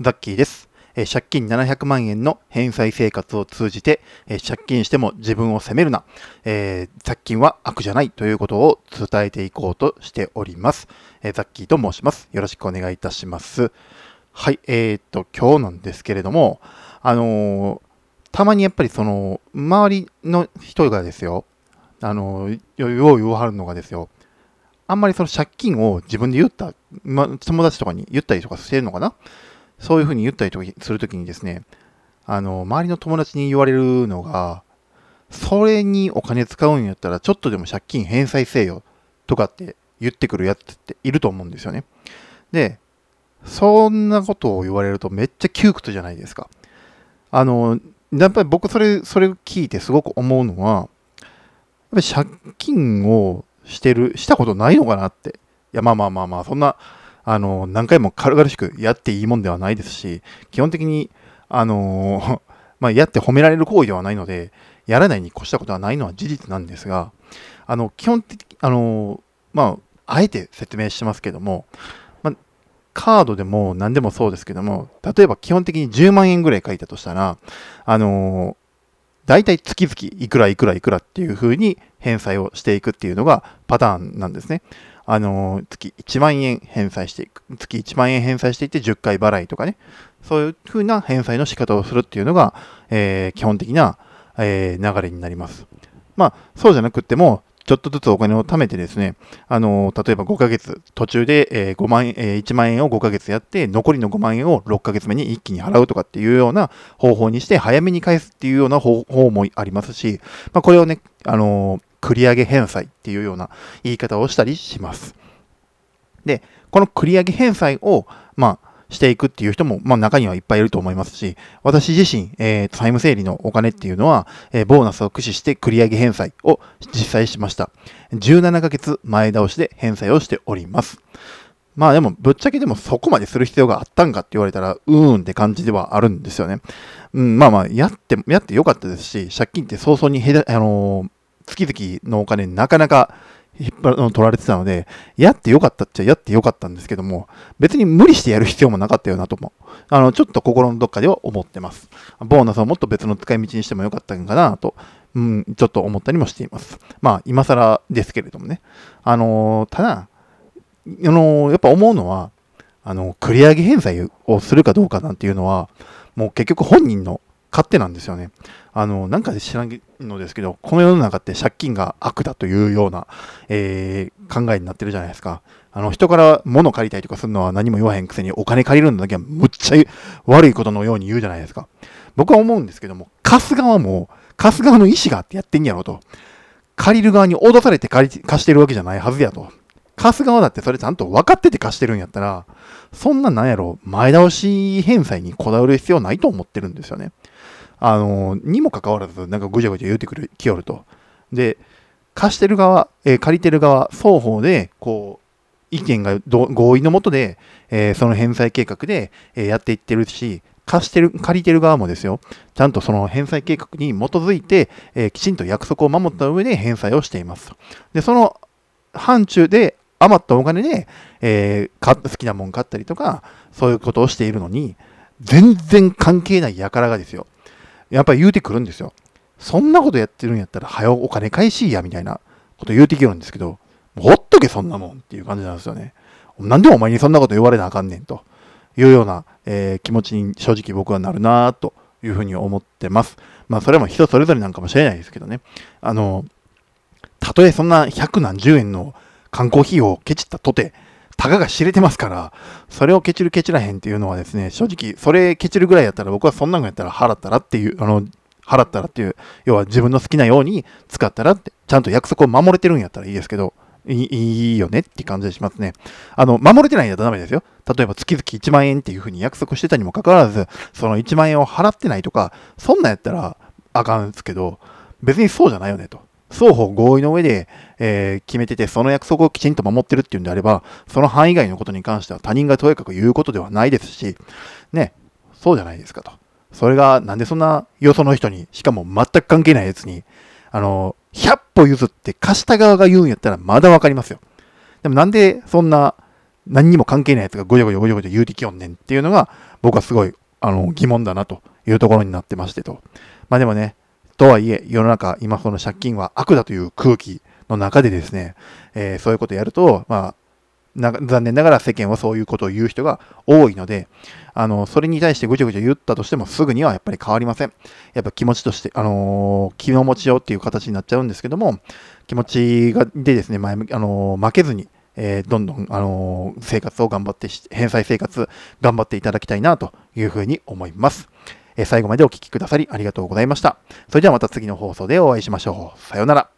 ザッキーです。借金700万円の返済生活を通じて、借金しても自分を責めるな、えー借金は悪じゃないということを伝えていこうとしております。ザッキーと申します。よろしくお願いいたします。はい、えーっと、今日なんですけれども、あのーたまにやっぱりその、周りの人がですよ、あのーよう言わはるのがですよ、あんまりその借金を自分で言った、ま、友達とかに言ったりとかしてるのかな？そういうふうに言ったりするときにですね、あの、周りの友達に言われるのが、それにお金使うんやったら、ちょっとでも借金返済せよとかって言ってくるやつっていると思うんですよね。で、そんなことを言われるとめっちゃ窮屈じゃないですか。あの、やっぱり僕それ、それを聞いてすごく思うのは、やっぱり借金をしてる、したことないのかなって。いや、まあまあまあまあ、そんな、あの、何回も軽々しくやっていいもんではないですし、基本的に、あの、まあ、やって褒められる行為ではないので、やらないに越したことはないのは事実なんですが、あの、基本的、あの、まあ、あえて説明してますけども、まあ、カードでも何でもそうですけども、例えば基本的に10万円ぐらい書いたとしたら、あの、大体月々いくらいくらいくらっていう風に返済をしていくっていうのがパターンなんですね。あの、月1万円返済していく。月1万円返済していって10回払いとかね。そういう風な返済の仕方をするっていうのが、えー基本的な、えー流れになります。まあ、そうじゃなくっても、ちょっとずつお金を貯めてですね、あの、例えば5ヶ月、途中で、え5万円、え1万円を5ヶ月やって、残りの5万円を6ヶ月目に一気に払うとかっていうような方法にして、早めに返すっていうような方法もありますし、まあ、これをね、あの繰り上げ返済っていうような言い方をしたりします。で、この繰り上げ返済を、まあ、していくっていう人も、まあ、中にはいっぱいいると思いますし、私自身、えー債務整理のお金っていうのは、えーボーナスを駆使して繰り上げ返済を実際しました。17ヶ月前倒しで返済をしております。まあでも、ぶっちゃけでもそこまでする必要があったんかって言われたら、うーんって感じではあるんですよね。うん、まあまあ、やって、やってよかったですし、借金って早々にへだ、あのー月々のお金なかなか引っ張るの取られてたので、やってよかったっちゃやってよかったんですけども、別に無理してやる必要もなかったよなとも、あの、ちょっと心のどっかでは思ってます。ボーナスをもっと別の使い道にしてもよかったんかなと、うん、ちょっと思ったりもしています。まあ、今更ですけれどもね。あのーただ、あのーやっぱ思うのは、あの、繰り上げ返済をするかどうかなんていうのは、もう結局本人の勝手なんですよね。あの、なんか知らんのですけど、この世の中って借金が悪だというような、えー考えになってるじゃないですか。あの、人から物借りたりとかするのは何も言わへんくせに、お金借りるのだけはむっちゃ悪いことのように言うじゃないですか。僕は思うんですけども、貸す側も、貸す側の意思があってやってんやろと。借りる側に脅されて借り貸してるわけじゃないはずやと。貸す側だってそれちゃんと分かってて貸してるんやったら、そんななんやろ、前倒し返済にこだわる必要ないと思ってるんですよね。あの、にもかかわらず、なんかぐちゃぐちゃ言うてくる、きよると。で、貸してる側、えー借りてる側、双方で、こう、意見が合意のもとで、えーその返済計画で、えーやっていってるし、貸してる、借りてる側もですよ、ちゃんとその返済計画に基づいて、えーきちんと約束を守った上で返済をしています。で、その範疇で余ったお金で、えー好きなもん買ったりとか、そういうことをしているのに、全然関係ない輩がですよ。やっぱり言うてくるんですよ。そんなことやってるんやったら、早お金返しいや、みたいなこと言うてきるんですけど、ほっとけ、そんなもんっていう感じなんですよね。なんでお前にそんなこと言われなあかんねんというような、えー気持ちに正直僕はなるなというふうに思ってます。まあ、それも人それぞれなんかもしれないですけどね。あの、たとえそんな百何十円の観光費用をケチったとて、たかが知れてますから、それをケチるケチらへんっていうのはですね、正直、それケチるぐらいやったら僕はそんなのやったら払ったらっていう、あの、払ったらっていう、要は自分の好きなように使ったらって、ちゃんと約束を守れてるんやったらいいですけど、いいいいよねって感じがしますね。あの、守れてないんだったらダメですよ。例えば月々1万円っていうふうに約束してたにもかかわらず、その1万円を払ってないとか、そんなんやったらあかんですけど、別にそうじゃないよねと。双方合意の上で、えー決めてて、その約束をきちんと守ってるっていうんであれば、その範囲外のことに関しては他人がとやかく言うことではないですし、ね、そうじゃないですかと。それが、なんでそんなよその人に、しかも全く関係ないやつに、あの、100歩譲って貸した側が言うんやったらまだわかりますよ。でもなんでそんな何にも関係ないやつがごちゃごちゃごちゃごちゃ言うてきよんねんっていうのが、僕はすごい、あの、疑問だなというところになってましてと。まあでもね、とはいえ、世の中、今その借金は悪だという空気の中でですね、えー、そういうことをやると、まあ、残念ながら世間はそういうことを言う人が多いので、あの、それに対してぐちゃぐちゃ言ったとしてもすぐにはやっぱり変わりません。やっぱ気持ちとして、あのー、気の持ちようっていう形になっちゃうんですけども、気持ちがでですね、前あのー、負けずに、えー、どんどん、あのー、生活を頑張って、返済生活頑張っていただきたいなというふうに思います。え最後までお聴きくださりありがとうございました。それではまた次の放送でお会いしましょう。さようなら。